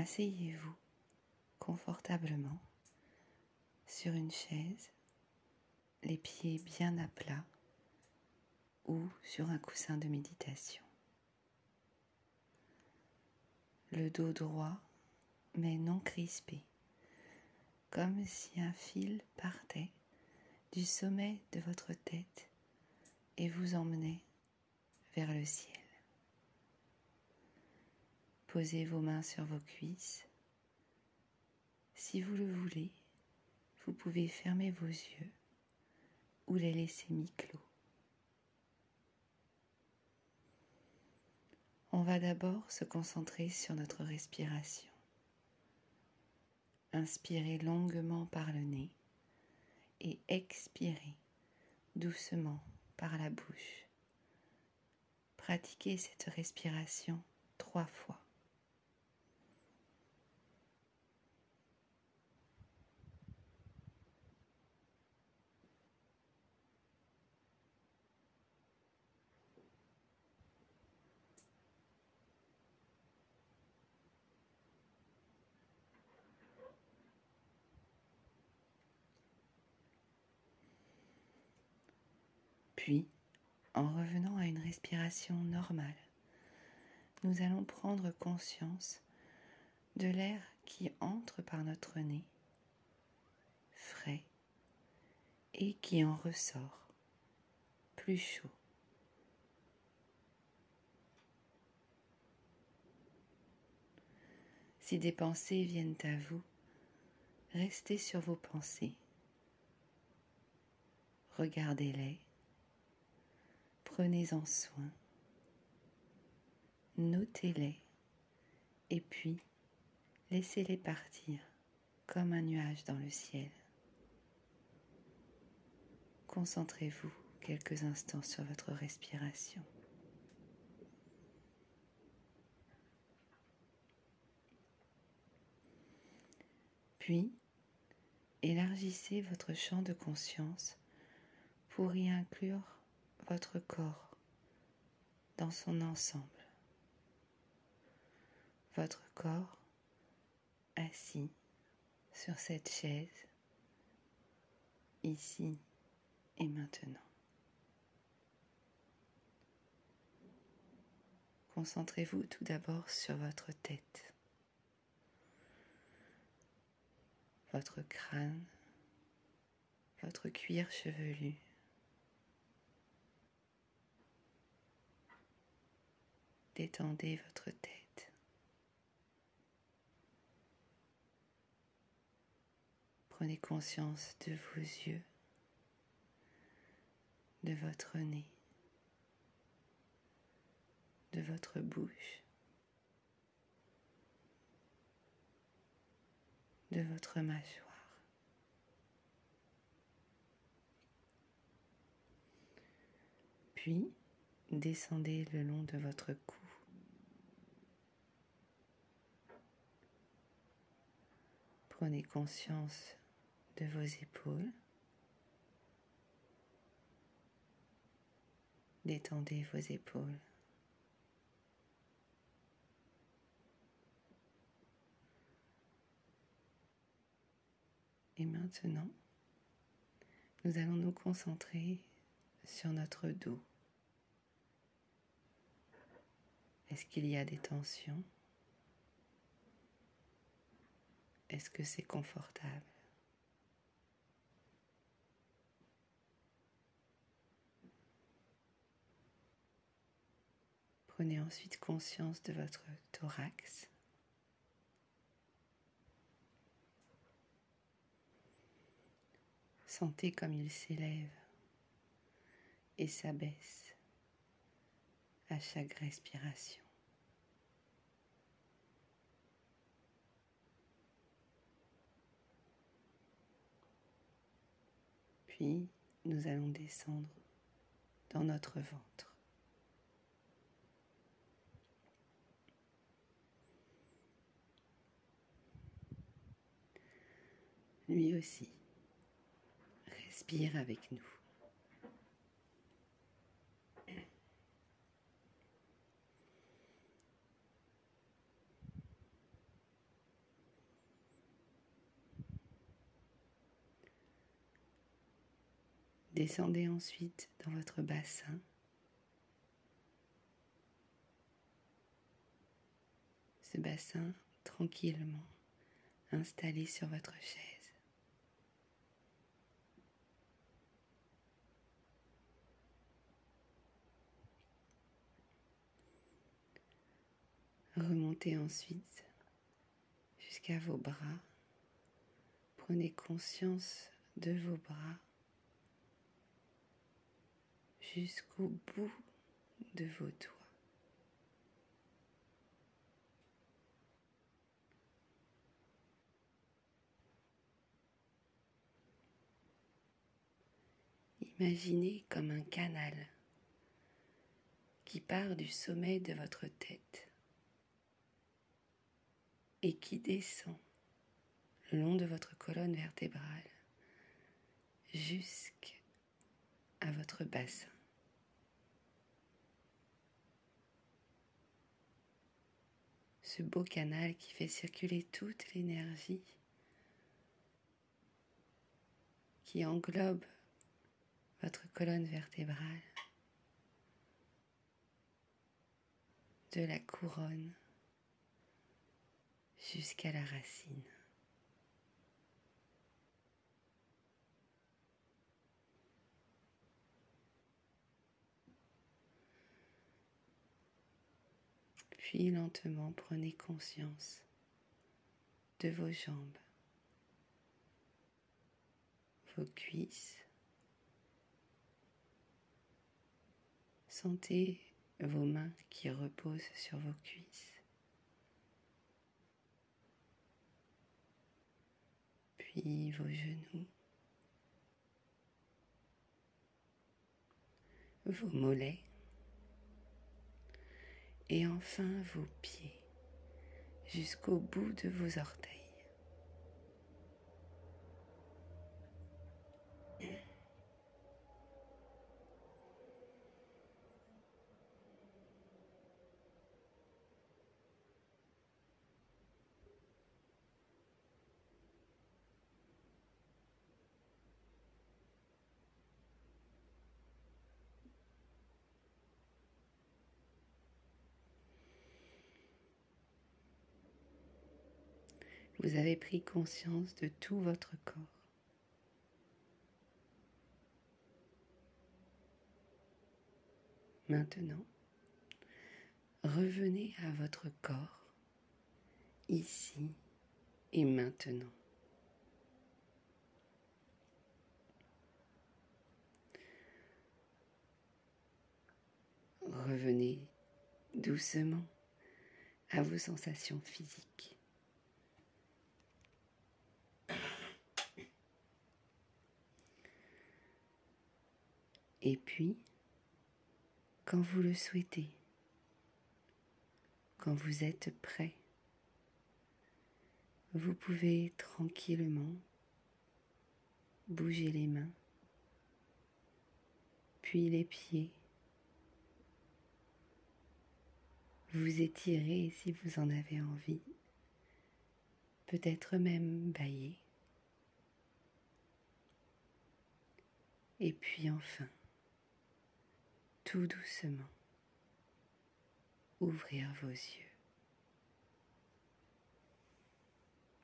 asseyez-vous confortablement sur une chaise, les pieds bien à plat ou sur un coussin de méditation. Le dos droit mais non crispé, comme si un fil partait du sommet de votre tête et vous emmenait vers le ciel. Posez vos mains sur vos cuisses. Si vous le voulez, vous pouvez fermer vos yeux ou les laisser mi-clos. On va d'abord se concentrer sur notre respiration. Inspirez longuement par le nez et expirez doucement par la bouche. Pratiquez cette respiration trois fois. Puis, en revenant à une respiration normale, nous allons prendre conscience de l'air qui entre par notre nez, frais, et qui en ressort, plus chaud. Si des pensées viennent à vous, restez sur vos pensées. Regardez-les Prenez-en soin, notez-les et puis laissez-les partir comme un nuage dans le ciel. Concentrez-vous quelques instants sur votre respiration. Puis, élargissez votre champ de conscience pour y inclure votre corps dans son ensemble. Votre corps assis sur cette chaise, ici et maintenant. Concentrez-vous tout d'abord sur votre tête, votre crâne, votre cuir chevelu, détendez votre tête. Prenez conscience de vos yeux, de votre nez, de votre bouche, de votre mâchoire. Puis, descendez le long de votre cou Prenez conscience de vos épaules. Détendez vos épaules. Et maintenant, nous allons nous concentrer sur notre dos. Est-ce qu'il y a des tensions? Est-ce que c'est confortable? Prenez ensuite conscience de votre thorax. Sentez comme il s'élève et s'abaisse à chaque respiration. Nous allons descendre dans notre ventre. Lui aussi respire avec nous. Descendez ensuite dans votre bassin. Ce bassin tranquillement installé sur votre chaise. Remontez ensuite jusqu'à vos bras. Prenez conscience de vos bras jusqu'au bout de vos doigts. Imaginez comme un canal qui part du sommet de votre tête et qui descend le long de votre colonne vertébrale jusqu'à votre bassin. Ce beau canal qui fait circuler toute l'énergie qui englobe votre colonne vertébrale de la couronne jusqu'à la racine. Puis lentement prenez conscience de vos jambes, vos cuisses. Sentez vos mains qui reposent sur vos cuisses. puis vos genoux, vos mollets et enfin vos pieds jusqu'au bout de vos orteils. Vous avez pris conscience de tout votre corps. Maintenant, revenez à votre corps, ici et maintenant. Revenez doucement à vos sensations physiques. Et puis, quand vous le souhaitez, quand vous êtes prêt, vous pouvez tranquillement bouger les mains, puis les pieds, vous étirer si vous en avez envie, peut-être même bailler. Et puis enfin, tout doucement ouvrir vos yeux.